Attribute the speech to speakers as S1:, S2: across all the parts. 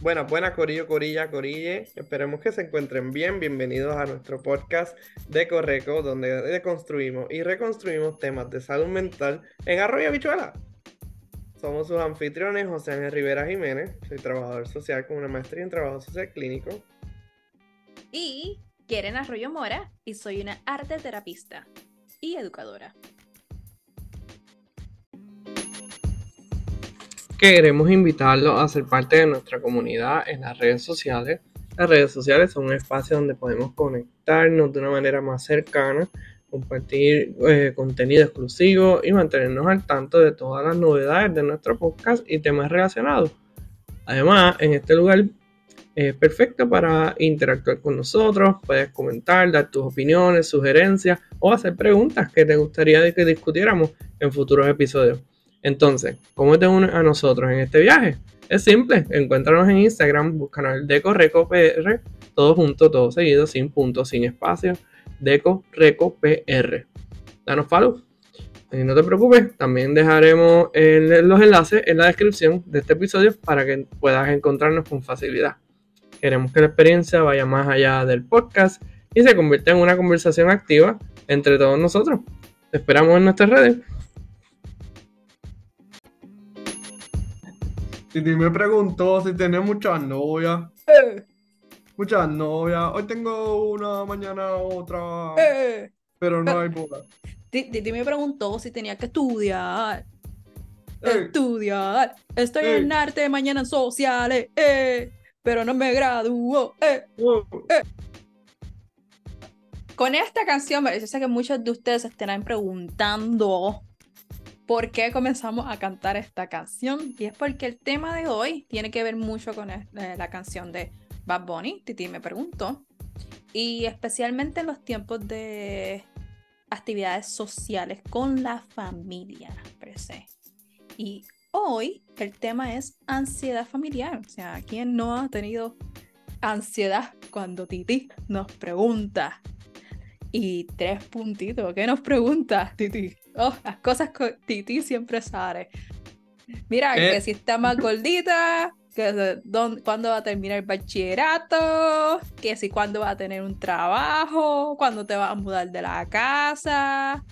S1: Buenas, buenas, Corillo, Corilla, Corille. Esperemos que se encuentren bien. Bienvenidos a nuestro podcast de Correco, donde deconstruimos y reconstruimos temas de salud mental en Arroyo Bichuela. Somos sus anfitriones, José Ángel Rivera Jiménez. Soy trabajador social con una maestría en trabajo social clínico.
S2: Y Quieren Arroyo Mora y soy una arte terapista y educadora.
S1: Queremos invitarlos a ser parte de nuestra comunidad en las redes sociales. Las redes sociales son un espacio donde podemos conectarnos de una manera más cercana, compartir eh, contenido exclusivo y mantenernos al tanto de todas las novedades de nuestro podcast y temas relacionados. Además, en este lugar es perfecto para interactuar con nosotros, puedes comentar, dar tus opiniones, sugerencias o hacer preguntas que te gustaría que discutiéramos en futuros episodios. Entonces, ¿cómo te unes a nosotros en este viaje? Es simple, encuéntranos en Instagram, búscanos el Deco Reco PR, todo junto, todo seguido, sin puntos, sin espacio, Deco Reco PR. Danos follow. Y no te preocupes, también dejaremos los enlaces en la descripción de este episodio para que puedas encontrarnos con facilidad. Queremos que la experiencia vaya más allá del podcast y se convierta en una conversación activa entre todos nosotros. Te esperamos en nuestras redes. Titi me preguntó si tenía muchas novias. Eh. Muchas novias. Hoy tengo una, mañana otra. Eh. Pero no hay boda.
S2: Titi me preguntó si tenía que estudiar. Eh. Estudiar. Estoy en arte, mañana en sociales. Pero no me gradúo. Oh. Con esta canción, yo sé que muchos de ustedes estarán preguntando por qué comenzamos a cantar esta canción. Y es porque el tema de hoy tiene que ver mucho con eh, la canción de Bad Bunny, Titi me preguntó. Y especialmente en los tiempos de actividades sociales con la familia, Y hoy el tema es ansiedad familiar. O sea, ¿quién no ha tenido ansiedad cuando Titi nos pregunta? Y tres puntitos, ¿qué nos pregunta Titi? Oh, las cosas con Titi siempre sale. Mira, que eh. si está más gordita, que cuándo va a terminar el bachillerato, que si cuándo va a tener un trabajo, cuándo te vas a mudar de la casa.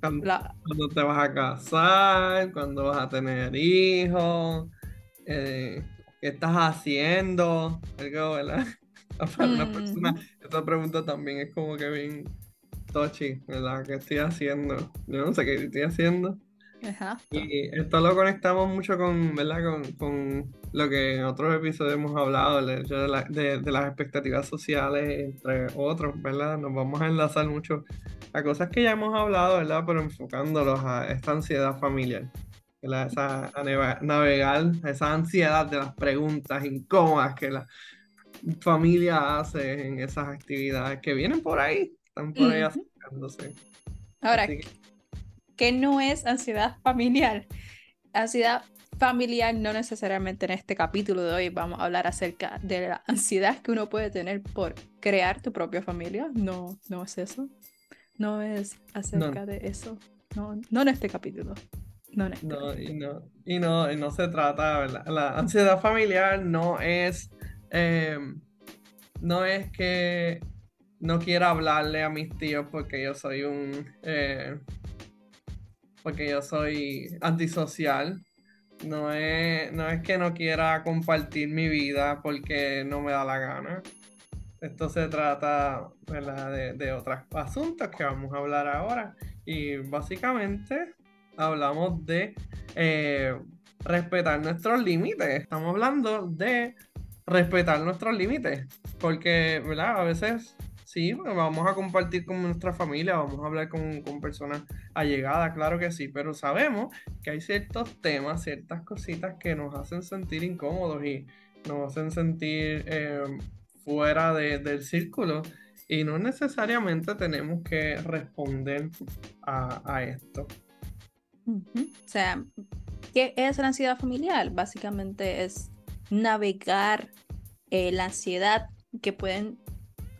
S1: Cuándo, te vas a casar, cuándo vas a tener hijos, eh, qué estás haciendo, algo, ¿verdad? Para una persona, esta pregunta también es como que bien Tochi, ¿verdad? ¿Qué estoy haciendo? Yo no sé qué estoy haciendo. Y esto lo conectamos mucho con, ¿verdad? Con, lo que en otros episodios hemos hablado, el hecho de, las expectativas sociales, entre otros, ¿verdad? Nos vamos a enlazar mucho a cosas que ya hemos hablado, ¿verdad? Pero enfocándolos a esta ansiedad familiar. Esa, a navegar esa ansiedad de las preguntas incómodas que la familia hace en esas actividades que vienen por ahí están por ahí acercándose.
S2: Ahora, ¿qué no es ansiedad familiar? Ansiedad familiar no necesariamente en este capítulo de hoy vamos a hablar acerca de la ansiedad que uno puede tener por crear tu propia familia. No, no es eso. No es acerca de eso. No, no en este capítulo. No, este
S1: no, Y no, y no, y no se trata, ¿verdad? La ansiedad familiar no es, eh, no es que no quiero hablarle a mis tíos porque yo soy un. Eh, porque yo soy antisocial. No es, no es que no quiera compartir mi vida porque no me da la gana. Esto se trata De, de otros asuntos que vamos a hablar ahora. Y básicamente hablamos de eh, respetar nuestros límites. Estamos hablando de respetar nuestros límites. Porque, ¿verdad? A veces Sí, vamos a compartir con nuestra familia, vamos a hablar con, personas allegadas, claro que sí, pero sabemos que hay ciertos temas, ciertas cositas que nos hacen sentir incómodos y nos hacen sentir eh, fuera del círculo y no necesariamente tenemos que responder a, esto.
S2: O sea, ¿qué es la ansiedad familiar? Básicamente es navegar eh, la ansiedad que pueden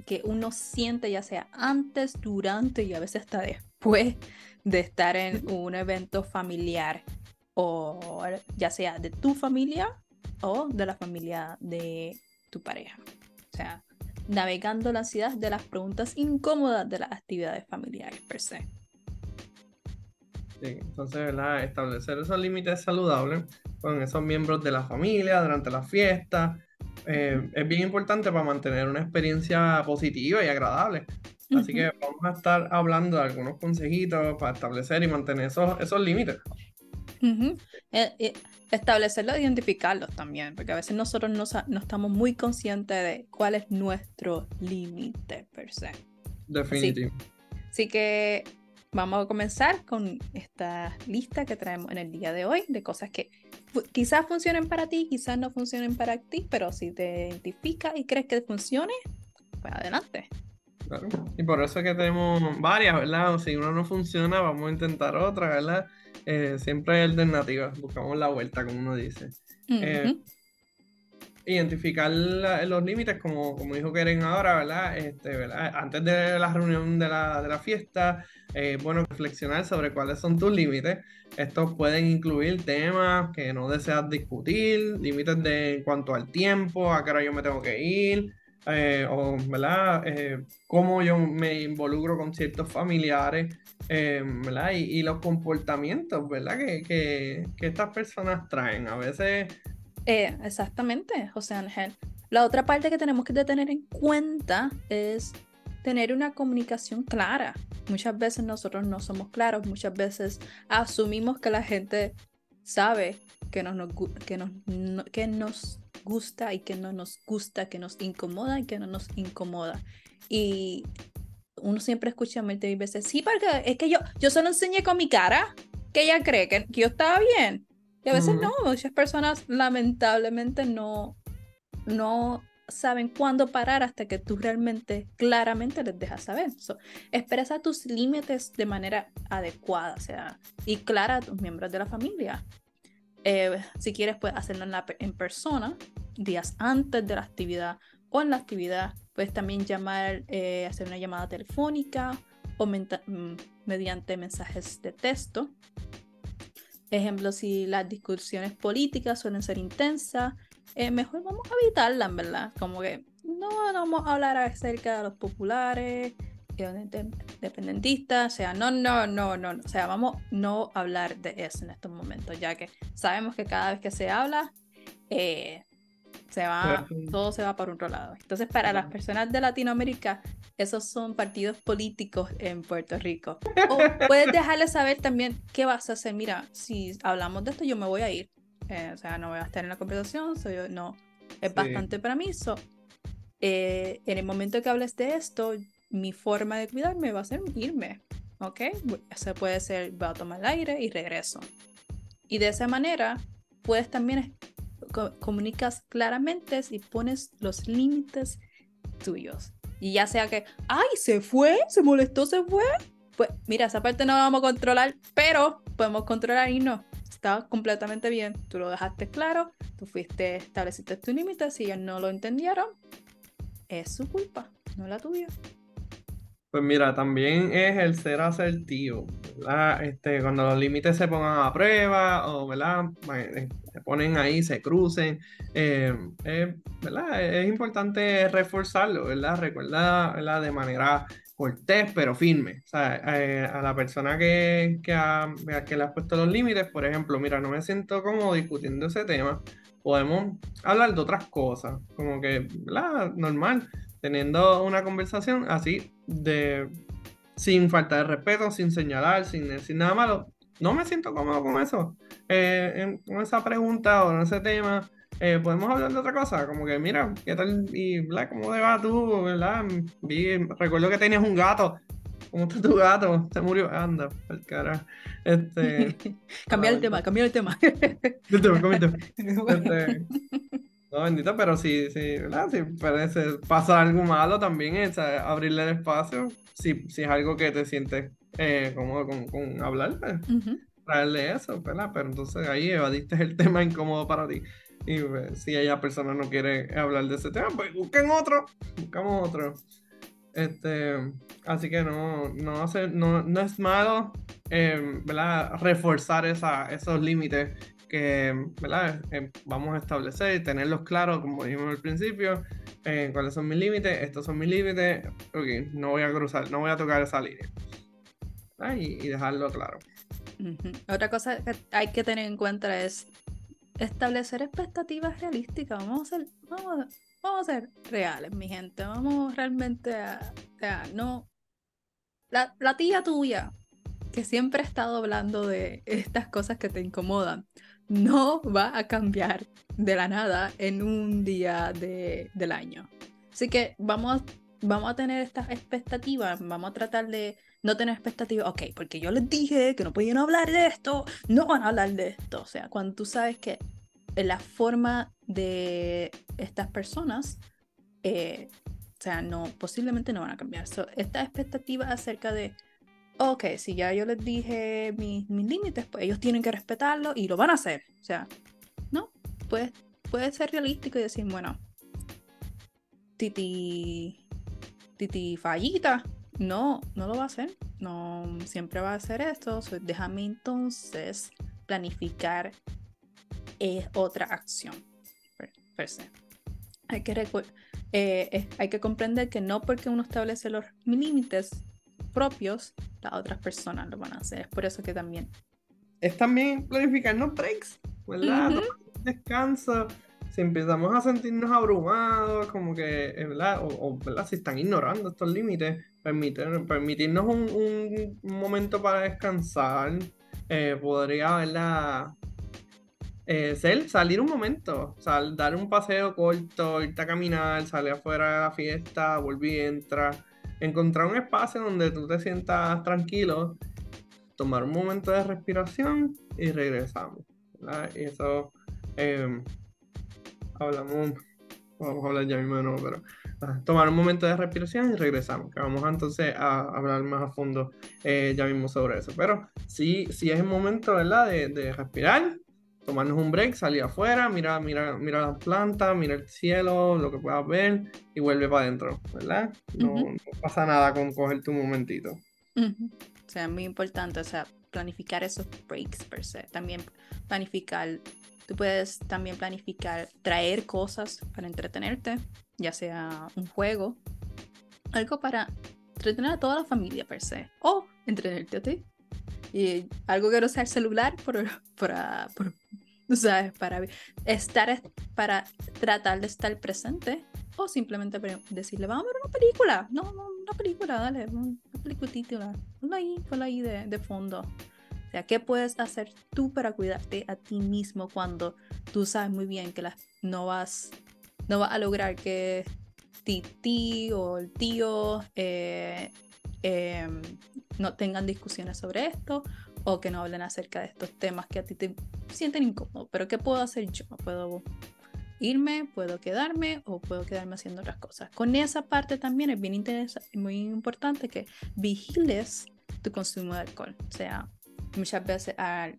S2: que uno siente ya sea antes, durante y a veces hasta después de estar en un evento familiar o ya sea de tu familia o de la familia de tu pareja. O sea, navegando la ansiedad de las preguntas incómodas de las actividades familiares per se.
S1: Sí, entonces, ¿verdad? Establecer esos límites saludables con esos miembros de la familia durante la fiesta eh, es bien importante para mantener una experiencia positiva y agradable. Así que vamos a estar hablando de algunos consejitos para establecer y mantener esos, esos límites.
S2: Uh establecerlos e identificarlos también, porque a veces nosotros no, no, estamos muy conscientes de cuál es nuestro límite per se.
S1: Definitivo.
S2: así, que vamos a comenzar con esta lista que traemos en el día de hoy de cosas que quizás funcionen para ti, quizás no funcionen para ti, pero si te identificas y crees que funcione, pues adelante.
S1: Claro. Y por eso es que tenemos varias, ¿verdad? Si uno no funciona, vamos a intentar otra, ¿verdad? Eh, siempre hay alternativas, buscamos la vuelta, como uno dice. Eh, identificar los límites, como, como dijo Keren ahora, ¿verdad? Este, ¿verdad? Antes de la reunión de la, de la fiesta, eh, bueno, reflexionar sobre cuáles son tus límites. Estos pueden incluir temas que no deseas discutir, límites de en cuanto al tiempo, a qué hora yo me tengo que ir, eh, o, ¿verdad? Eh, cómo yo me involucro con ciertos familiares, ¿verdad? Y, los comportamientos, ¿verdad? Que, que, que, estas personas traen. A veces...
S2: exactamente, José Ángel. La otra parte que tenemos que tener en cuenta es tener una comunicación clara. Muchas veces nosotros no somos claros, muchas veces asumimos que la gente sabe que nos, que nos, que nos gusta y que no nos gusta, que nos incomoda y que no nos incomoda. Y uno siempre escucha y veces, sí, porque es que yo, yo solo enseñé con mi cara que ella cree que, yo estaba bien. Y a veces no, muchas personas lamentablemente no, no saben cuándo parar hasta que tú realmente claramente les dejas saber. expresa tus límites de manera adecuada, o sea, y clara a tus miembros de la familia. Eh, si quieres, puedes hacerlo en, en persona, días antes de la actividad o en la actividad. Puedes también llamar, eh, hacer una llamada telefónica o mm, mediante mensajes de texto. Ejemplo, si las discusiones políticas suelen ser intensas, eh, mejor vamos a evitarlas, ¿verdad? Como que no vamos a hablar acerca de los populares, independentistas, o sea, no, no, no, no, o sea, vamos no hablar de eso en estos momentos, ya que sabemos que cada vez que se habla, eh, se va, todo se va por otro lado. Entonces, para las personas de Latinoamérica, esos son partidos políticos en Puerto Rico. O puedes dejarles saber también qué vas a hacer. Mira, si hablamos de esto, yo me voy a ir. Eh, o sea, no voy a estar en la conversación, soy, no, es bastante para mí. Eh, en el momento que hables de esto, mi forma de cuidarme va a ser irme, ¿ok? Eso puede ser, voy a tomar el aire y regreso. Y de esa manera, puedes también comunicas claramente y pones los límites tuyos. Y ya sea que, ay, se fue, se molestó, se fue. Pues mira, esa parte no la vamos a controlar, pero podemos controlar y no estaba completamente bien, tú lo dejaste claro, tú fuiste, estableciste tus límites, si ellos no lo entendieron, es su culpa, no la tuya.
S1: Pues mira, también es el ser asertivo, ¿verdad? Este, cuando los límites se pongan a prueba o, ¿verdad? Eh, se ponen ahí, se crucen, eh, ¿verdad? Es importante reforzarlo, ¿verdad? Recuerda, ¿verdad? De manera cortés pero firme. O sea, eh, a la persona que, que, que le has puesto los límites, por ejemplo, mira, no me siento cómodo discutiendo ese tema, podemos hablar de otras cosas, como que, ¿verdad? Normal, teniendo una conversación así de sin falta de respeto, sin señalar, sin decir nada malo. No me siento cómodo con eso, eh, con esa pregunta o en ese tema. Eh, podemos hablar de otra cosa, como que mira, ¿qué tal? Y, bla, ¿cómo te va tú? ¿Verdad? Vi, recuerdo que tenías un gato. ¿Cómo está tu gato? Se murió. Anda, el cara. Este.
S2: cambiar el tema, cambiar el tema. el tema, el tema.
S1: Este, no, bendito, pero si, si, ¿verdad? si parece, pasa algo malo también es abrirle el espacio. Si, si es algo que te sientes eh, cómodo con, con hablar, pues, traerle eso, ¿verdad? Pero entonces ahí evadiste el tema incómodo para ti. Y pues, si ella persona no quiere hablar de ese tema, pues busquen otro, buscamos otro. Este, así que no, no, hace, no, no es malo eh, ¿verdad? reforzar esa, esos límites que ¿verdad? Eh, vamos a establecer y tenerlos claros, como dijimos al principio, eh, cuáles son mis límites, estos son mis límites, ok, no voy a cruzar, no voy a tocar esa línea. Y, dejarlo claro.
S2: Otra cosa que hay que tener en cuenta es establecer expectativas realísticas. Vamos a ser, vamos, vamos a ser reales, mi gente. Vamos realmente a, no. La, la tía tuya, que siempre ha estado hablando de estas cosas que te incomodan, no va a cambiar de la nada en un día de, del año. Así que vamos, vamos a tener estas expectativas, vamos a tratar de no tener expectativas, ok, porque yo les dije que no podían hablar de esto, no van a hablar de esto. O sea, cuando tú sabes que la forma de estas personas, eh, o sea, no, posiblemente no van a cambiar. esta expectativa acerca de ok, si ya yo les dije mis, límites, pues ellos tienen que respetarlo y lo van a hacer. O sea, no, puede, puede ser realístico y decir, bueno, Titi, Titi fallita, no, no lo va a hacer, no siempre va a hacer esto, déjame entonces planificar eh, otra acción per, se. Hay que, eh, hay que comprender que no porque uno establece los límites propios, las otras personas lo van a hacer. Es por eso que también.
S1: Es también planificarnos breaks, ¿verdad? Descanso. Si empezamos a sentirnos abrumados, como que, ¿verdad? O, ¿verdad? Si están ignorando estos límites, permitir, permitirnos un, momento para descansar, eh, podría, ¿verdad? Eh, ser, salir un momento, sal, dar un paseo corto, irte a caminar, salir afuera de la fiesta, volver y entrar encontrar un espacio donde tú te sientas tranquilo, tomar un momento de respiración y regresamos. Eso em, hablamos, vamos a hablar ya mismo de nuevo, pero tomar un momento de respiración y regresamos, que vamos entonces a hablar más a fondo eh, ya mismo sobre eso. Pero sí, sí es el momento. De, de respirar, tomarnos un break, salir afuera, mira, mira, mira las plantas, mira el cielo, lo que puedas ver y vuelve para adentro, ¿verdad? No, pasa nada con coger tu momentito.
S2: O sea, muy importante, o sea, planificar esos breaks per se. También planificar, tú puedes también planificar traer cosas para entretenerte, ya sea un juego, algo para entretener a toda la familia per se, o entretenerte a ti. Y algo que no sea el celular por, por, por, ¿sabes? Para estar, para tratar de estar presente o simplemente decirle, vamos a ver una película. No, no, una película, dale, una película. Ponla ahí, ponla ahí de, de fondo. O sea, ¿qué puedes hacer tú para cuidarte a ti mismo cuando tú sabes muy bien que no vas no vas a lograr que Titi o el tío eh, em, no tengan discusiones sobre esto o que no hablen acerca de estos temas que a ti te sienten incómodos. Pero ¿qué puedo hacer yo? ¿Puedo irme? ¿Puedo quedarme? ¿O puedo quedarme haciendo otras cosas? Con esa parte también es bien interesante, muy importante que vigiles tu consumo de alcohol. O sea, muchas veces al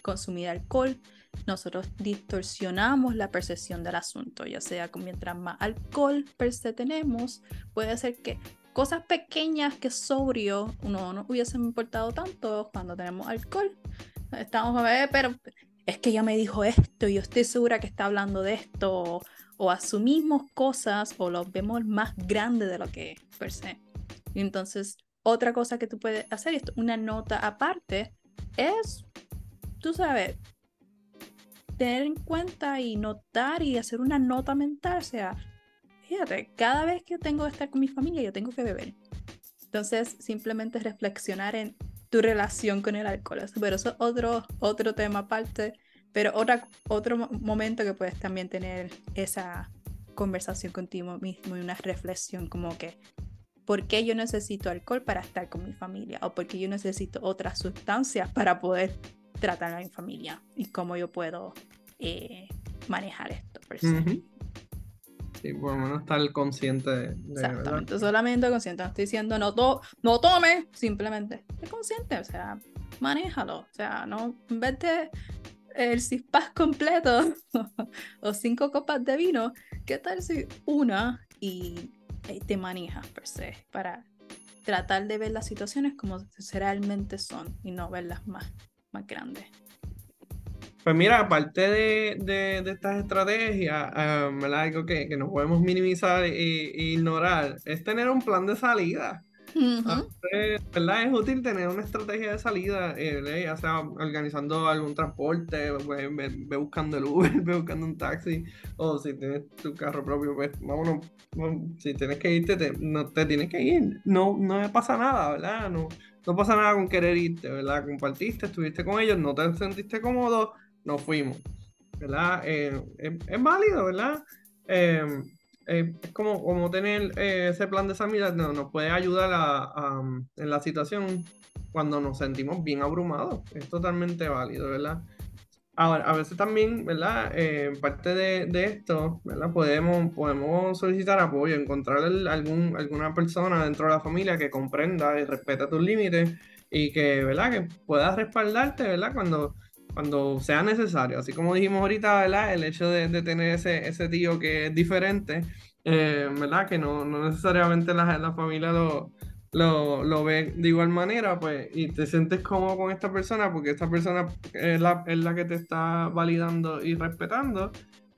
S2: consumir alcohol, nosotros distorsionamos la percepción del asunto, ya sea con mientras más alcohol per tenemos, puede ser que cosas pequeñas que sobrio no nos hubiesen importado tanto cuando tenemos alcohol. Estamos a ver, pero es que ella me dijo esto y estoy segura que está hablando de esto. O, asumimos cosas o los vemos más grande de lo que es, per se. Y entonces, otra cosa que tú puedes hacer, esto, una nota aparte, es, tú sabes, tener en cuenta y notar y hacer una nota mental, o sea, fíjate, cada vez que tengo que estar con mi familia, yo tengo que beber. Entonces, simplemente reflexionar en tu relación con el alcohol. Pero eso es otro, otro tema aparte. Pero otra, otro momento que puedes también tener esa conversación contigo mismo y una reflexión como que, ¿por qué yo necesito alcohol para estar con mi familia? ¿O por qué yo necesito otras sustancias para poder tratar a mi familia? ¿Y cómo yo puedo eh, manejar esto?
S1: Sí, por lo menos estar consciente de,
S2: Exactamente, solamente consciente. No estoy diciendo no, to no tome, simplemente esté consciente, o sea, manéjalo. O sea, no, en el cispas completo o cinco copas de vino, ¿qué tal si una y te manejas per se para tratar de ver las situaciones como realmente son y no verlas más, más grandes?
S1: Pues mira, aparte de, de, estas estrategias, um, algo que, que, no podemos minimizar e, ignorar es tener un plan de salida. ¿verdad? Es útil tener una estrategia de salida, eh, ya sea organizando algún transporte, pues, ve, buscando el Uber, ve buscando un taxi, o si tienes tu carro propio, pues vámonos, si tienes que irte, te, no te tienes que ir, no, no pasa nada, ¿verdad? No, no pasa nada con querer irte, ¿verdad? Compartiste, estuviste con ellos, no te sentiste cómodo, nos fuimos, ¿verdad? Eh, es, válido, ¿verdad? Eh, eh, es como, como tener ese plan de salida no, nos puede ayudar a, en la situación cuando nos sentimos bien abrumados. Es totalmente válido, ¿verdad? Ahora, a veces también, ¿verdad? Parte de, de, esto, ¿verdad? Podemos, podemos solicitar apoyo, encontrar algún, alguna persona dentro de la familia que comprenda y respeta tus límites y que, ¿verdad? Que pueda respaldarte, ¿verdad? Cuando cuando sea necesario. Así como dijimos ahorita, ¿verdad? El hecho de, tener ese, ese, tío que es diferente, eh, ¿verdad? Que no, necesariamente la, la familia lo, lo, ve de igual manera, pues, y te sientes cómodo con esta persona porque esta persona es la, es la que te está validando y respetando.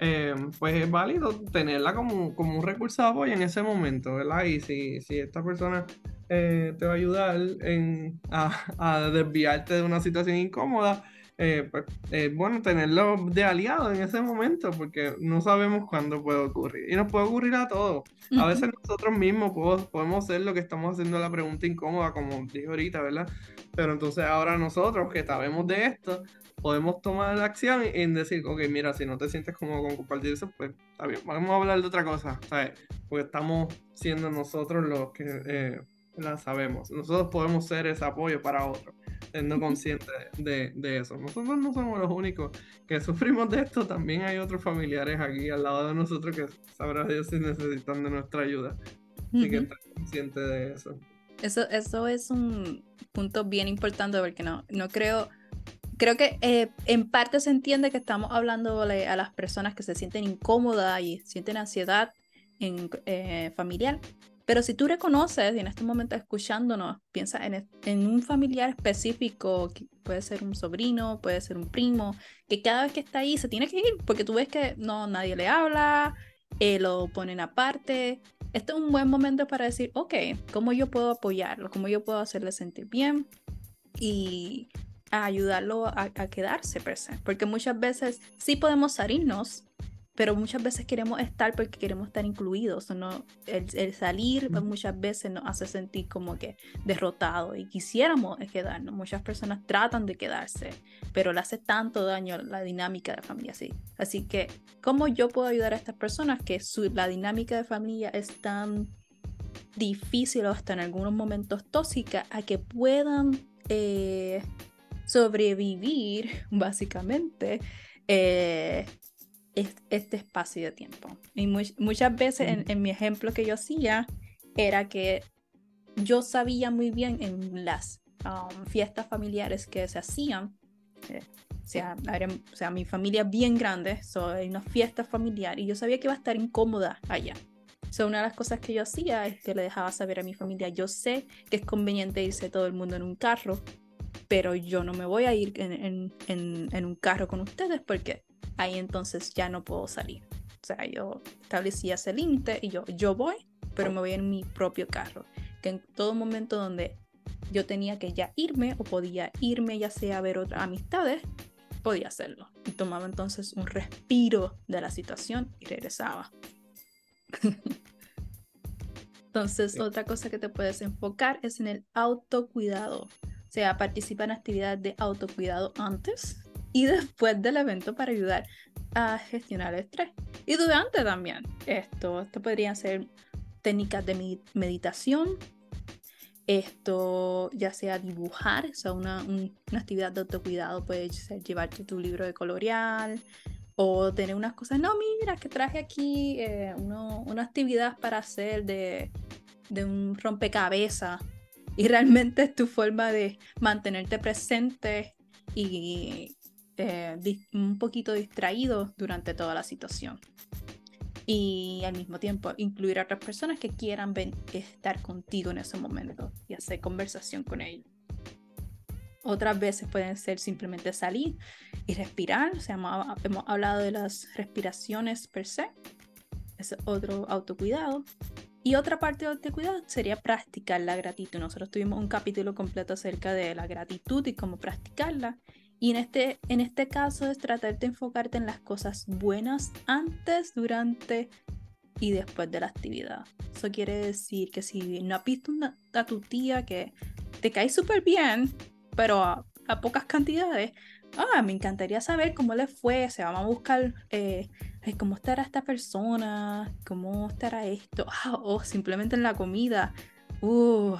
S1: Eh, pues es válido tenerla como, como, un recurso de apoyo en ese momento, ¿verdad? Y si, si esta persona eh, te va a ayudar en, a desviarte de una situación incómoda, eh, pues, eh, bueno, tenerlo de aliado en ese momento, porque no sabemos cuándo puede ocurrir. Y nos puede ocurrir a todos. A veces nosotros mismos podemos, hacer lo que estamos haciendo la pregunta incómoda, como dije ahorita, ¿verdad? Pero entonces ahora nosotros que sabemos de esto, podemos tomar la acción en decir, ok, mira, si no te sientes cómodo con compartir eso, pues está bien, vamos a hablar de otra cosa, ¿sabes? Porque estamos siendo nosotros los que eh, la sabemos. Nosotros podemos ser ese apoyo para otros siendo consciente de, de, eso. Nosotros no somos los únicos que sufrimos de esto, también hay otros familiares aquí al lado de nosotros que sabrá Dios si necesitan de nuestra ayuda. Así que estar consciente de eso.
S2: Eso, eso es un punto bien importante porque no, no creo, creo que eh, en parte se entiende que estamos hablando a las personas que se sienten incómodas y sienten ansiedad en, eh, familiar, pero si tú reconoces y en este momento escuchándonos, piensa en, un familiar específico, que puede ser un sobrino, puede ser un primo, que cada vez que está ahí se tiene que ir porque tú ves que no nadie le habla, eh, lo ponen aparte. Este es un buen momento para decir, ok, ¿cómo yo puedo apoyarlo? ¿Cómo yo puedo hacerle sentir bien? Y ayudarlo a, a quedarse presente. Porque muchas veces sí podemos salirnos, pero muchas veces queremos estar porque queremos estar incluidos. ¿no? El, salir muchas veces nos hace sentir como que derrotado y quisiéramos quedarnos. Muchas personas tratan de quedarse, pero le hace tanto daño la dinámica de familia así. Así que, ¿cómo yo puedo ayudar a estas personas que su, la dinámica de familia es tan difícil o hasta en algunos momentos tóxica a que puedan eh, sobrevivir, básicamente? Eh, este espacio de tiempo. Y muchas veces en, mi ejemplo que yo hacía era que yo sabía muy bien en las um, fiestas familiares que se hacían, eh, o, sea, o sea, mi familia es bien grande, so, hay una fiesta familiar y yo sabía que iba a estar incómoda allá. So, una de las cosas que yo hacía es que le dejaba saber a mi familia, yo sé que es conveniente irse todo el mundo en un carro, pero yo no me voy a ir en un carro con ustedes porque ahí entonces ya no puedo salir. O sea, yo establecía ese límite y yo, yo voy, pero me voy en mi propio carro. Que en todo momento donde yo tenía que ya irme o podía irme ya sea a ver otras amistades, podía hacerlo. Y tomaba entonces un respiro de la situación y regresaba. entonces, otra cosa que te puedes enfocar es en el autocuidado. O sea, participa en actividades de autocuidado antes y después del evento para ayudar a gestionar el estrés. Y durante también. Esto, esto podrían ser técnicas de meditación, esto ya sea dibujar, o sea, una, una actividad de autocuidado puede ser llevarte tu libro de colorear o tener unas cosas, no, mira, que traje aquí eh, una actividad para hacer de, de un rompecabezas y realmente es tu forma de mantenerte presente y eh, un poquito distraído durante toda la situación. Y al mismo tiempo incluir a otras personas que quieran estar contigo en ese momento y hacer conversación con ellos. Otras veces pueden ser simplemente salir y respirar. O sea, hemos hablado de las respiraciones per se. Es otro autocuidado. Y otra parte de autocuidado sería practicar la gratitud. Nosotros tuvimos un capítulo completo acerca de la gratitud y cómo practicarla. Y en este, en este caso es tratar de enfocarte en las cosas buenas antes, durante y después de la actividad. Eso quiere decir que si no has visto a tu tía que te cae súper bien, pero a, pocas cantidades, ah, me encantaría saber cómo le fue, se va a buscar eh, cómo estará esta persona, cómo estará esto, ah, o simplemente en la comida. Uh,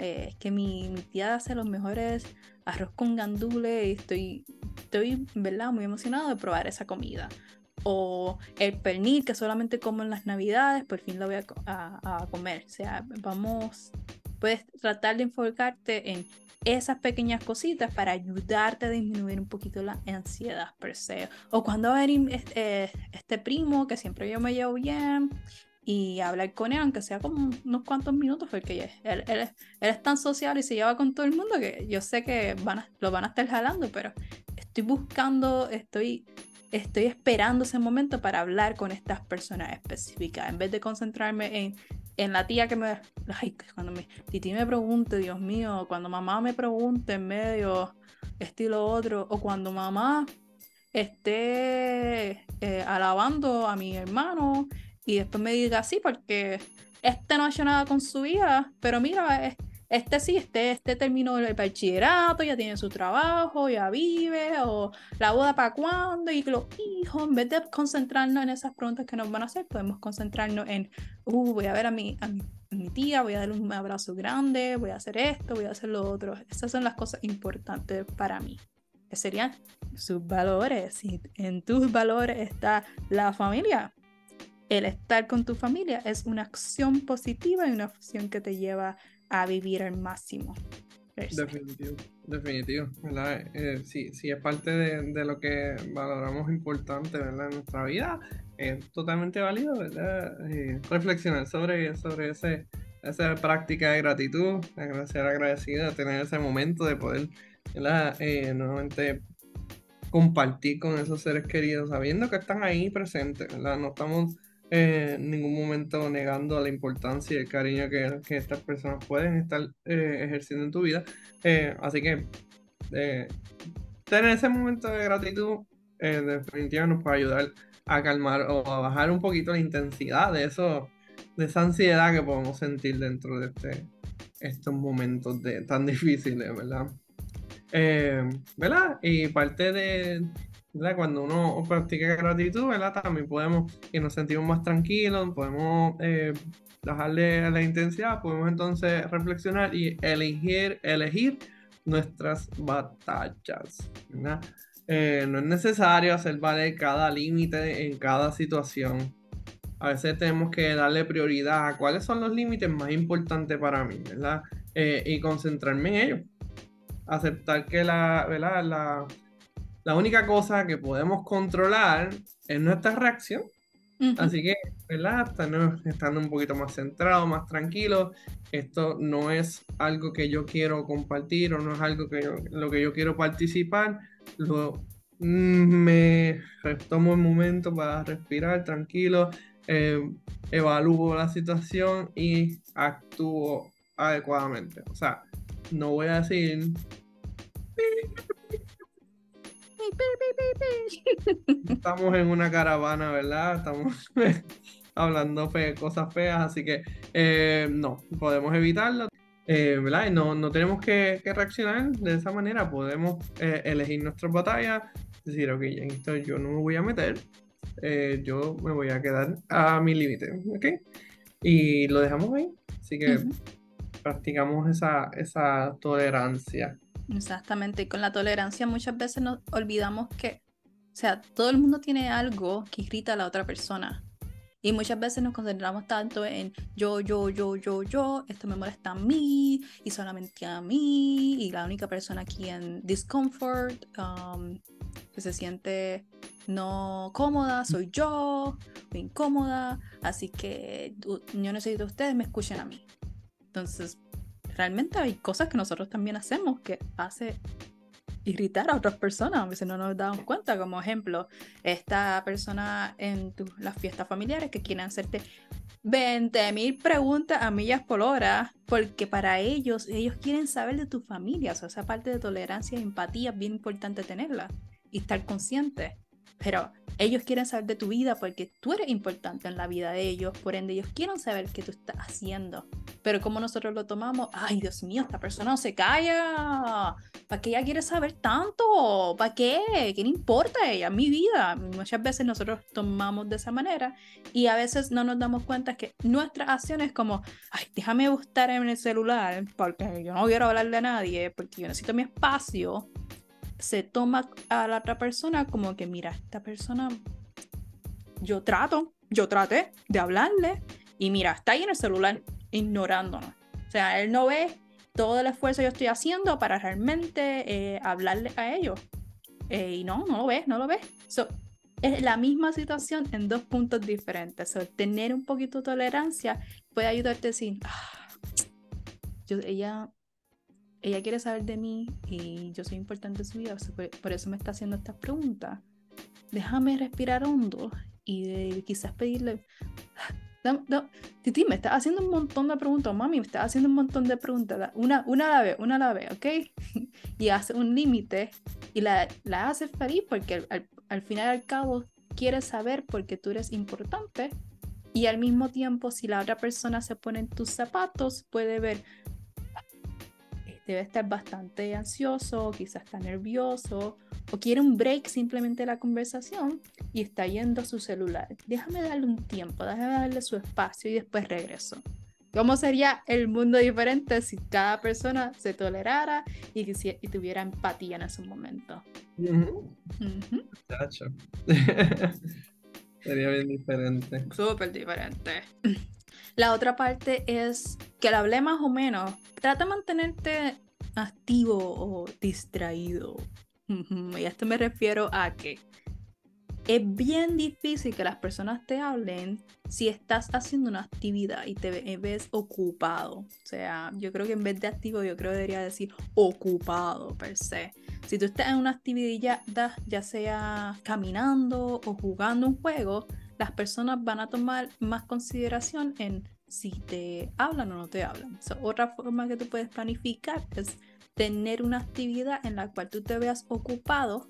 S2: es que mi, mi, tía hace los mejores arroz con gandules y estoy, estoy, ¿verdad? Muy emocionado de probar esa comida o el pernil que solamente como en las navidades, por fin lo voy a, comer. O sea, vamos, puedes tratar de enfocarte en esas pequeñas cositas para ayudarte a disminuir un poquito la ansiedad per se. O cuando va a venir este, este primo que siempre yo me llevo bien y hablar con él, aunque sea como unos cuantos minutos, porque él, es tan social y se lleva con todo el mundo que yo sé que van lo van a estar jalando, pero estoy buscando, estoy estoy esperando ese momento para hablar con estas personas específicas, en vez de concentrarme en, en la tía que me... Ay, cuando mi titi me pregunte, Dios mío, cuando mamá me pregunte en medio estilo otro, o cuando mamá esté eh, alabando a mi hermano y después me diga así porque este no ha hecho nada con su vida, pero mira, es, este sí, este, este terminó el bachillerato, ya tiene su trabajo, ya vive, o la boda para cuándo, y los hijos, en vez de concentrarnos en esas preguntas que nos van a hacer, podemos concentrarnos en, uh, voy a ver a mi, a mi, tía, voy a darle un abrazo grande, voy a hacer esto, voy a hacer lo otro. Esas son las cosas importantes para mí. Que serían sus valores. Si en tus valores está la familia, el estar con tu familia es una acción positiva y una acción que te lleva a vivir al máximo.
S1: Definitivo, definitivo, ¿verdad? Eh, sí, es parte de, lo que valoramos importante, ¿verdad? En nuestra vida, es totalmente válido, ¿verdad? Eh, reflexionar sobre, sobre ese, esa práctica de gratitud, ser agradecido, tener ese momento de poder, ¿verdad? Eh, nuevamente compartir con esos seres queridos, sabiendo que están ahí presentes, ¿verdad? No estamos eh, en ningún momento negando la importancia y el cariño que, que estas personas pueden estar eh, ejerciendo en tu vida. Eh, así que tener ese momento de gratitud definitivamente nos puede ayudar a calmar o a bajar un poquito la intensidad de eso, de esa ansiedad que podemos sentir dentro de este, estos momentos de, tan difíciles, ¿verdad? ¿Verdad? Y parte de, cuando uno practica gratitud. También podemos, y nos sentimos más tranquilos, podemos eh, bajarle la intensidad, podemos entonces reflexionar y elegir, elegir nuestras batallas, eh, no es necesario hacer valer cada límite en cada situación. A veces tenemos que darle prioridad a cuáles son los límites más importantes para mí. Eh, y concentrarme en ellos. Aceptar que la. La, la única cosa que podemos controlar es nuestra reacción. Así que, ¿verdad? Estando, un poquito más centrado, más tranquilo. Esto no es algo que yo quiero compartir o no es algo que lo que yo quiero participar. Lo, mm, me tomo el momento para respirar tranquilo, eh, evalúo la situación y actúo adecuadamente. O sea, no voy a decir Estamos en una caravana, ¿verdad? Estamos hablando fe cosas feas, así que eh, no, podemos evitarlo. Eh, ¿verdad? Y no, no tenemos que, reaccionar de esa manera, podemos eh, elegir nuestras batallas, decir, ok, en esto yo no me voy a meter, yo me voy a quedar a mi límite, ¿ok? Y lo dejamos ahí, así que practicamos esa, esa tolerancia.
S2: Exactamente, con la tolerancia muchas veces nos olvidamos que, o sea, todo el mundo tiene algo que irrita a la otra persona. Y muchas veces nos concentramos tanto en yo, yo, yo, yo, yo, esto me molesta a mí y solamente a mí y la única persona aquí en discomfort, um, que se siente no cómoda, soy yo, incómoda, así que yo necesito que ustedes me escuchen a mí. Entonces, realmente hay cosas que nosotros también hacemos que hace irritar a otras personas, a veces no nos damos cuenta, como ejemplo, esta persona en las fiestas familiares que quieren hacerte 20 mil preguntas a millas por hora, porque para ellos, ellos quieren saber de tu familia, o sea, esa parte de tolerancia y empatía es bien importante tenerla y estar consciente. Pero ellos quieren saber de tu vida porque tú eres importante en la vida de ellos, por ende ellos quieren saber qué tú estás haciendo. Pero como nosotros lo tomamos, ay Dios mío, esta persona no se calla. ¿Para qué ella quiere saber tanto? ¿Para qué? ¿Qué le importa a ella? Mi vida. Muchas veces nosotros tomamos de esa manera y a veces no nos damos cuenta que nuestras acciones como, ay, déjame gustar en el celular porque yo no quiero hablarle a nadie, porque yo necesito mi espacio se toma a la otra persona como que, mira, esta persona, yo trato, yo traté de hablarle y mira, está ahí en el celular ignorándonos. O sea, él no ve todo el esfuerzo que yo estoy haciendo para realmente eh, hablarle a ellos. Eh, y no, no lo ves, no lo ves. es la misma situación en dos puntos diferentes. tener un poquito de tolerancia puede ayudarte a ah, yo, ella ella quiere saber de mí y yo soy importante en su vida, por eso me está haciendo estas preguntas. Déjame respirar hondo y quizás pedirle, Titi, me está haciendo un montón de preguntas, mami, me está haciendo un montón de preguntas, una, una a la vez, una a la vez, ¿ok? y hace un límite y la, la hace feliz porque al, al final al cabo quiere saber porque tú eres importante y al mismo tiempo si la otra persona se pone en tus zapatos puede ver, debe estar bastante ansioso, quizás está nervioso o quiere un break simplemente de la conversación y está yendo a su celular. Déjame darle un tiempo, déjame darle su espacio y después regreso. ¿Cómo sería el mundo diferente si cada persona se tolerara y, y tuviera empatía en ese momento?
S1: Sería bien diferente.
S2: Súper diferente. La otra parte es que lo hablé más o menos. Trata de mantenerte activo o distraído. Y a esto me refiero a que es bien difícil que las personas te hablen si estás haciendo una actividad y te ves ocupado. O sea, yo creo que en vez de activo, yo creo que debería decir ocupado per se. Si tú estás en una actividad, ya sea caminando o jugando un juego, las personas van a tomar más consideración en si te hablan o no te hablan. otra forma que tú puedes planificar es tener una actividad en la cual tú te veas ocupado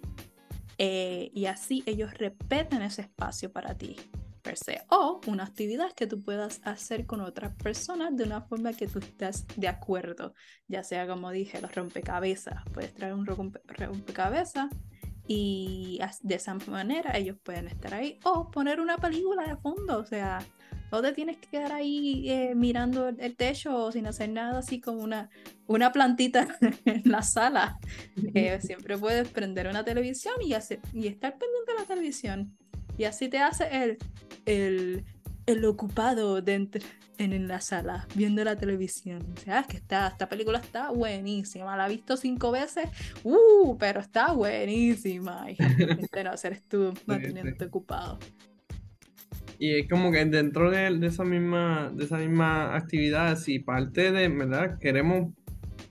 S2: eh, y así ellos repeten ese espacio para ti. O una actividad que tú puedas hacer con otras personas de una forma que tú estés de acuerdo. Ya sea como dije, los rompecabezas. Puedes traer un rompecabezas y de esa manera ellos pueden estar ahí o poner una película de fondo, o sea, no te tienes que quedar ahí eh, mirando el techo sin hacer nada, así como una, una plantita en la sala. Eh, siempre puedes prender una televisión y, hacer, y estar pendiente de la televisión. Y así te hace el, el, el ocupado dentro, en, la sala viendo la televisión. O sea, es que está, esta película está buenísima. La he visto cinco veces, uh, pero está buenísima. Y este no, eres tú manteniéndote ocupado.
S1: Y es como que dentro de, de, esa misma de esa misma actividad, si parte de, ¿verdad? Queremos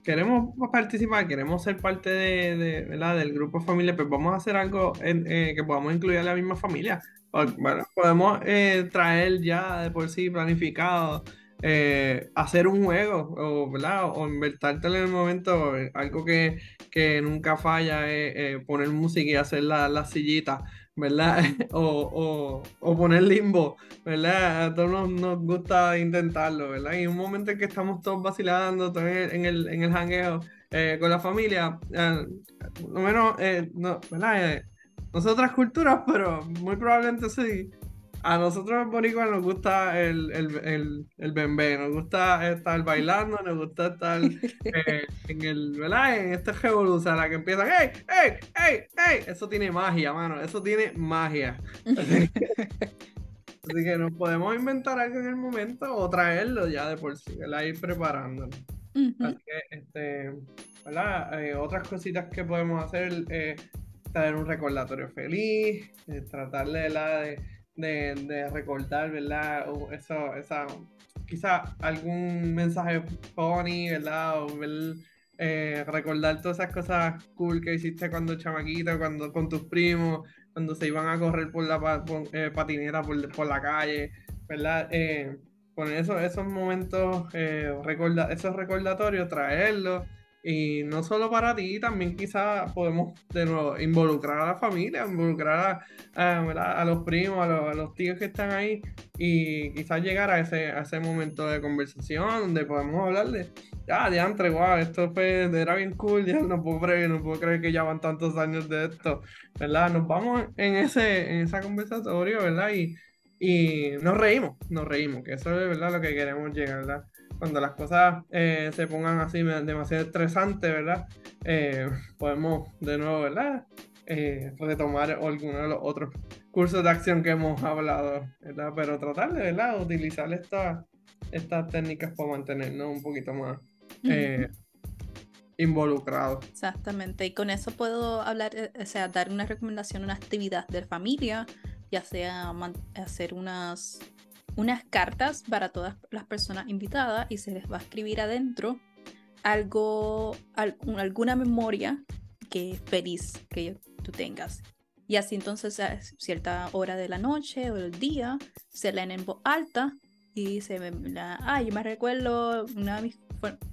S1: queremos participar, queremos ser parte de, ¿verdad? del grupo familia, pues vamos a hacer algo eh, que podamos incluir a la misma familia. Bueno, podemos eh, traer ya de por sí planificado, eh, hacer un juego, o, ¿verdad? o invertirte en el momento, algo que, nunca falla es poner música y hacer la, la sillita, ¿verdad? o, poner limbo, ¿verdad? A todos nos, gusta intentarlo, ¿verdad? Y un momento en que estamos todos vacilando, todos en el, en el, jangueo eh, con la familia, lo menos, no, ¿verdad? No sé otras culturas, pero muy probablemente sí. A nosotros en Boricua nos gusta el, el, el, bembé, nos gusta estar bailando, nos gusta estar eh, en el, ¿verdad? En este revolución, la que empieza, ¡Ey! ¡Ey! ¡Ey! ¡Ey! Eso tiene magia, mano, eso tiene magia. Así que, nos podemos inventar algo en el momento o traerlo ya de por sí, ¿verdad? Ir preparándolo. Así que, este, ¿verdad? Eh, otras cositas que podemos hacer, eh, tener un recordatorio feliz, eh, tratar de, de, recordar, ¿verdad? Eso, esa, quizá algún mensaje funny, ¿verdad? O ver, recordar todas esas cosas cool que hiciste cuando chamaquito, cuando con tus primos, cuando se iban a correr por la patineta por, por, la calle, ¿verdad? poner eso, esos momentos, recorda, esos recordatorios, traerlos y no solo para ti, también quizás podemos de nuevo involucrar a la familia, involucrar a, los primos, a los, tíos que están ahí y quizás llegar a ese, a ese momento de conversación donde podemos hablar de, de antes, wow, esto fue, era bien cool, ya no puedo creer, no puedo creer que ya van tantos años de esto, ¿verdad? Nos vamos en ese, en esa conversatorio, ¿verdad? Y, y nos reímos, nos reímos, que eso es verdad lo que queremos llegar, ¿verdad? Cuando las cosas eh, se pongan así demasiado estresantes, ¿verdad? Eh, podemos de nuevo, ¿verdad? Eh, retomar algunos de los otros cursos de acción que hemos hablado, ¿verdad? Pero tratar de, ¿verdad? Utilizar estas estas técnicas para mantenernos un poquito más involucrados.
S2: Exactamente, y con eso puedo hablar, o sea, dar una recomendación, una actividad de familia, ya sea hacer unas unas cartas para todas las personas invitadas y se les va a escribir adentro algo, alguna memoria que feliz que tú tengas. Y así entonces a cierta hora de la noche o del día se leen en voz alta y se me ah, yo me recuerdo una de mis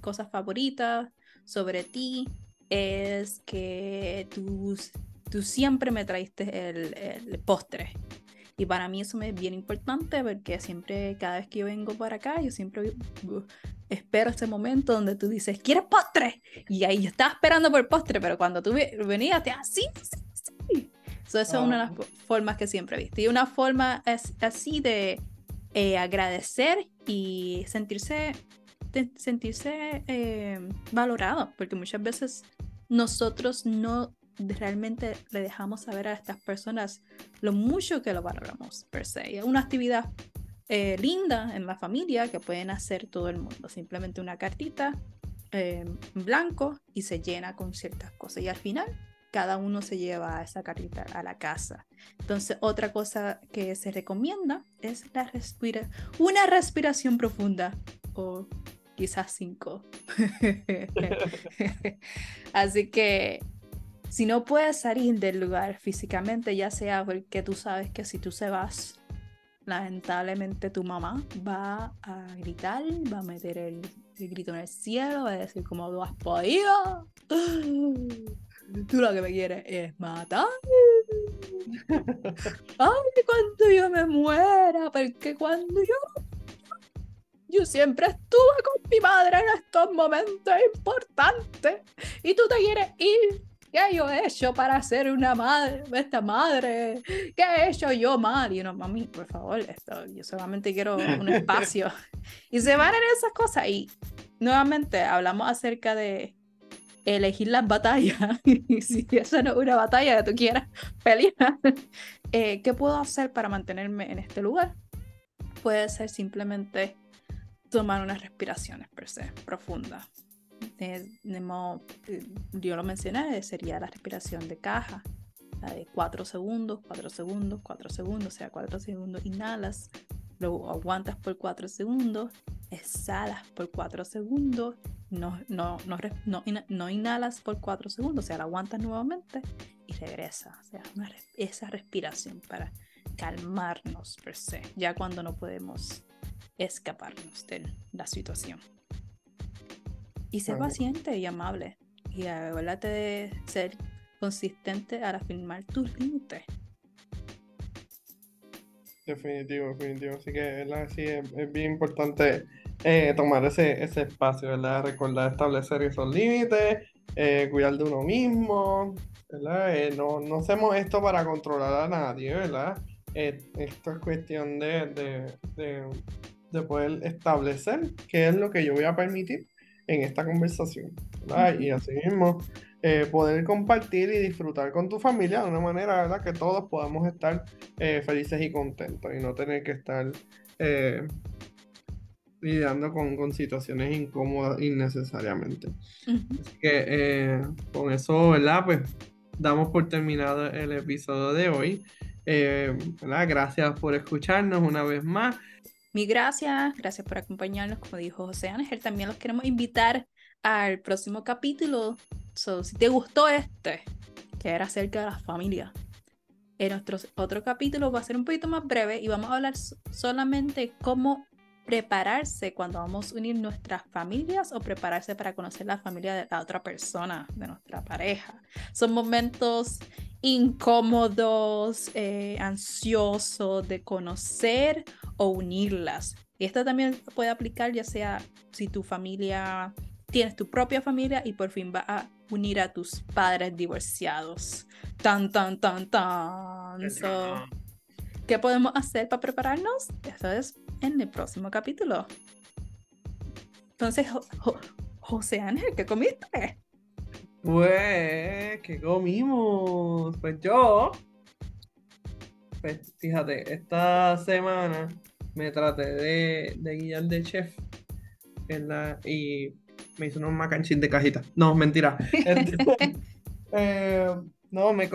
S2: cosas favoritas sobre ti es que tú, tú siempre me traiste el, el postre y para mí eso me es bien importante porque siempre, cada vez que yo vengo para acá, yo siempre espero ese momento donde tú dices, ¿quieres postre? Y ahí yo estaba esperando por el postre, pero cuando tú venías, te así, sí, sí. esa es una de las ah. formas que siempre he visto. Y una forma es así de eh, agradecer y sentirse, sentirse eh, valorado, porque muchas veces nosotros no realmente le dejamos saber a estas personas lo mucho que lo valoramos, per se. Es una actividad eh, linda en la familia que pueden hacer todo el mundo. Simplemente una cartita en blanco y se llena con ciertas cosas. Y al final, cada uno se lleva esa cartita a la casa. Entonces, otra cosa que se recomienda es la respira una respiración profunda o quizás cinco. Así que si no puedes salir del lugar físicamente, ya sea porque tú sabes que si tú se vas, lamentablemente tu mamá va a gritar, va a meter el, grito en el cielo, va a decir como tú has podido. Tú lo que me quieres es matar. Ay, cuando yo me muera, porque cuando yo yo siempre estuve con mi madre en estos momentos importantes y tú te quieres ir ¿Qué yo he hecho para ser una madre, esta madre? ¿Qué he hecho yo mal? Y uno, mami, por favor, esto, yo solamente quiero un espacio. y se van en esas cosas. Y nuevamente hablamos acerca de elegir las batallas. y si eso no es una batalla que tú quieras pelear, eh, ¿qué puedo hacer para mantenerme en este lugar? Puede ser simplemente tomar unas respiraciones per se, profundas tenemos, eh, yo lo mencioné, sería la respiración de caja, la de 4 segundos, 4 segundos, 4 segundos, o sea, 4 segundos inhalas, luego aguantas por 4 segundos, exhalas por 4 segundos, no, no, no, no, no inhalas por 4 segundos, o sea, la aguantas nuevamente y regresa, o sea, esa respiración para calmarnos per se, ya cuando no podemos escaparnos de la situación. Y ser paciente y amable. Y acuérdate de ser consistente al afirmar tus límites.
S1: Definitivo, definitivo. Así que Sí, es, bien importante eh, tomar ese, ese espacio, ¿verdad? Recordar establecer esos límites, eh, cuidar de uno mismo, ¿verdad? Eh, no, no hacemos esto para controlar a nadie, ¿verdad? esto es cuestión de, de, de, de, poder establecer qué es lo que yo voy a permitir en esta conversación. Y así mismo eh, poder compartir y disfrutar con tu familia de una manera ¿verdad? que todos podamos estar eh, felices y contentos y no tener que estar eh, lidiando con, con, situaciones incómodas innecesariamente. Así que con eso, ¿verdad? Pues damos por terminado el episodio de hoy. ¿verdad? Gracias por escucharnos una vez más.
S2: Mi gracias, gracias por acompañarnos, como dijo José Ángel. También los queremos invitar al próximo capítulo. So, si te gustó este, que era acerca de la familia, en nuestro otro capítulo va a ser un poquito más breve y vamos a hablar solamente cómo prepararse cuando vamos a unir nuestras familias o prepararse para conocer la familia de la otra persona, de nuestra pareja. Son momentos incómodos, eh, ansiosos de conocer o unirlas. Y esto también puede aplicar ya sea si tu familia, tienes tu propia familia y por fin va a unir a tus padres divorciados. Tan, tan, tan, tan. ¿Qué podemos hacer para prepararnos? Eso es en el próximo capítulo. Entonces, José Ángel, ¿qué comiste?
S1: Pues, ¿qué comimos? Pues yo, fíjate, esta semana me traté de, de guiar de chef y me hizo unos macanchín de cajita. No, mentira. eh, no, me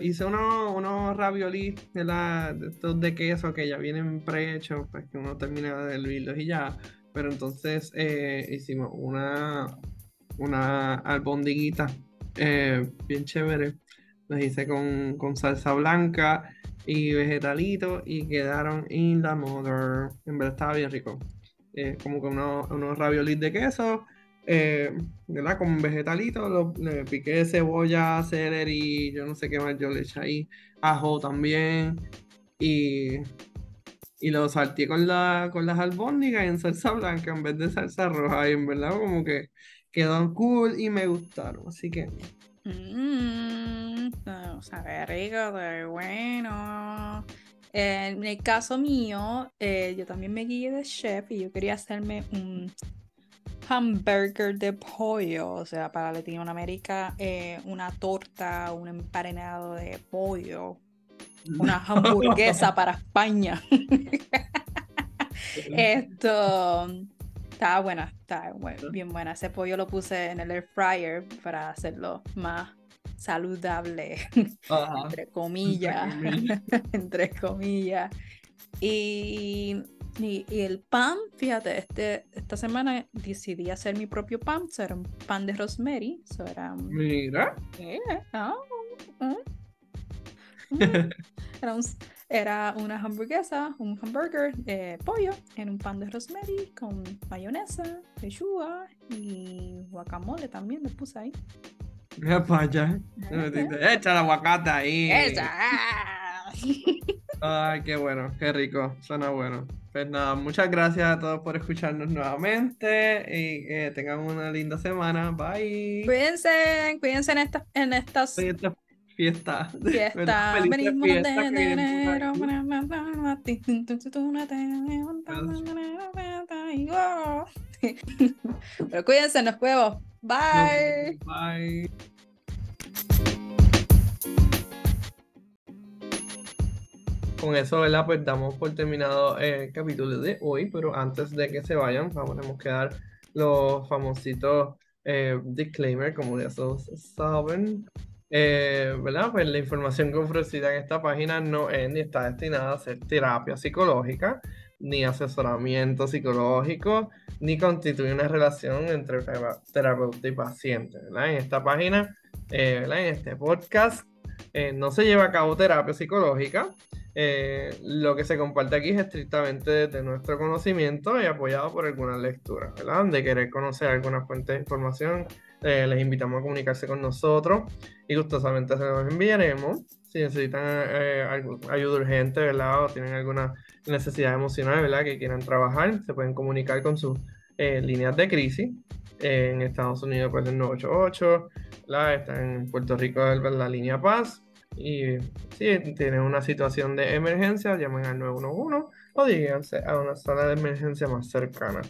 S1: hice unos, unos raviolis de, la, de, de queso que ya vienen prehechos, pues que uno termina de hervirlos y ya. Pero entonces eh, hicimos una, una albondiguita eh, bien chévere. Las hice con, con, salsa blanca y vegetalitos y quedaron in the mother. En verdad estaba bien rico. Eh, como que unos, unos raviolis de queso eh, ¿verdad? Con vegetalitos, le piqué cebolla, celery, yo no sé qué más yo le eché ahí, ajo también, y, y lo salté con, la, con las albóndigas en salsa blanca en vez de salsa roja, y en verdad como que quedó cool y me gustaron, así que...
S2: Sabe rico, de bueno. En el caso mío, eh, yo también me guié de chef y yo quería hacerme un hamburger de pollo, o sea, para Latinoamérica, eh, una torta, un emparenado de pollo, una hamburguesa para España. Esto estaba buena, estaba bien buena. Ese pollo lo puse en el air fryer para hacerlo más saludable, entre comillas, entre comillas. Y y, el pan, fíjate, este, esta semana decidí hacer mi propio pan. era un pan de rosemary. era
S1: Mira.
S2: Ah, ah. era, una hamburguesa, un hamburger de pollo en un pan de rosemary con mayonesa, lechuga y guacamole también le puse ahí.
S1: Mira para allá. Echa la aguacate ahí.
S2: Esa.
S1: Ay, qué bueno, qué rico, suena bueno. Pues nada, muchas gracias a todos por escucharnos nuevamente y que tengan una linda semana. Bye.
S2: Cuídense, cuídense en, esta, en estas
S1: fiestas.
S2: Fiesta. Fiesta. Venimos de enero. Pero cuídense, nos vemos. Bye.
S1: Bye. con eso, ¿verdad? Pues damos por terminado el capítulo de hoy, pero antes de que se vayan, vamos, que dar los famositos eh, disclaimer, como ya todos saben. Eh, ¿Verdad? Pues la información que ofrecida en esta página no es ni está destinada a ser terapia psicológica, ni asesoramiento psicológico, ni constituye una relación entre terapeuta y paciente. ¿verdad? En esta página, eh, ¿verdad? en este podcast, no se lleva a cabo terapia psicológica, eh, lo que se comparte aquí es estrictamente de nuestro conocimiento y apoyado por alguna lectura, ¿verdad? De querer conocer alguna fuente de información, eh, les invitamos a comunicarse con nosotros y gustosamente se los enviaremos. Si necesitan eh, ayuda urgente, ¿verdad? O tienen alguna necesidad emocional, ¿verdad? Que quieran trabajar, se pueden comunicar con sus líneas de crisis. en Estados Unidos, pues el 988, ¿verdad? Está en Puerto Rico, la línea Paz y si tienen una situación de emergencia, llamen al 911 o díganse a una sala de emergencia más cercana.